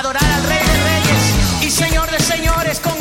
adorar al Rey de Reyes y Señor de Señores con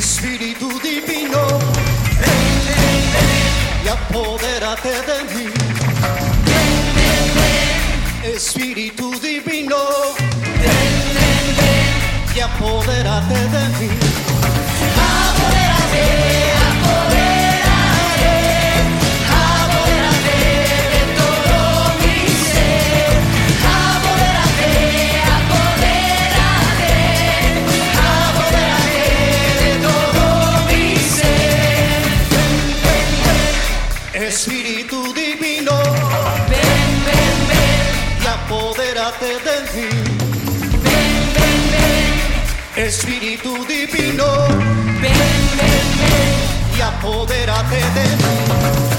Espíritu divino, ven, ven, ven, y apodérate de mí. Ven, ven, Espíritu divino, ven, ven, ven, y apodérate de mí. Espíritu divino, ven, ven, ven, y apodérate de mí.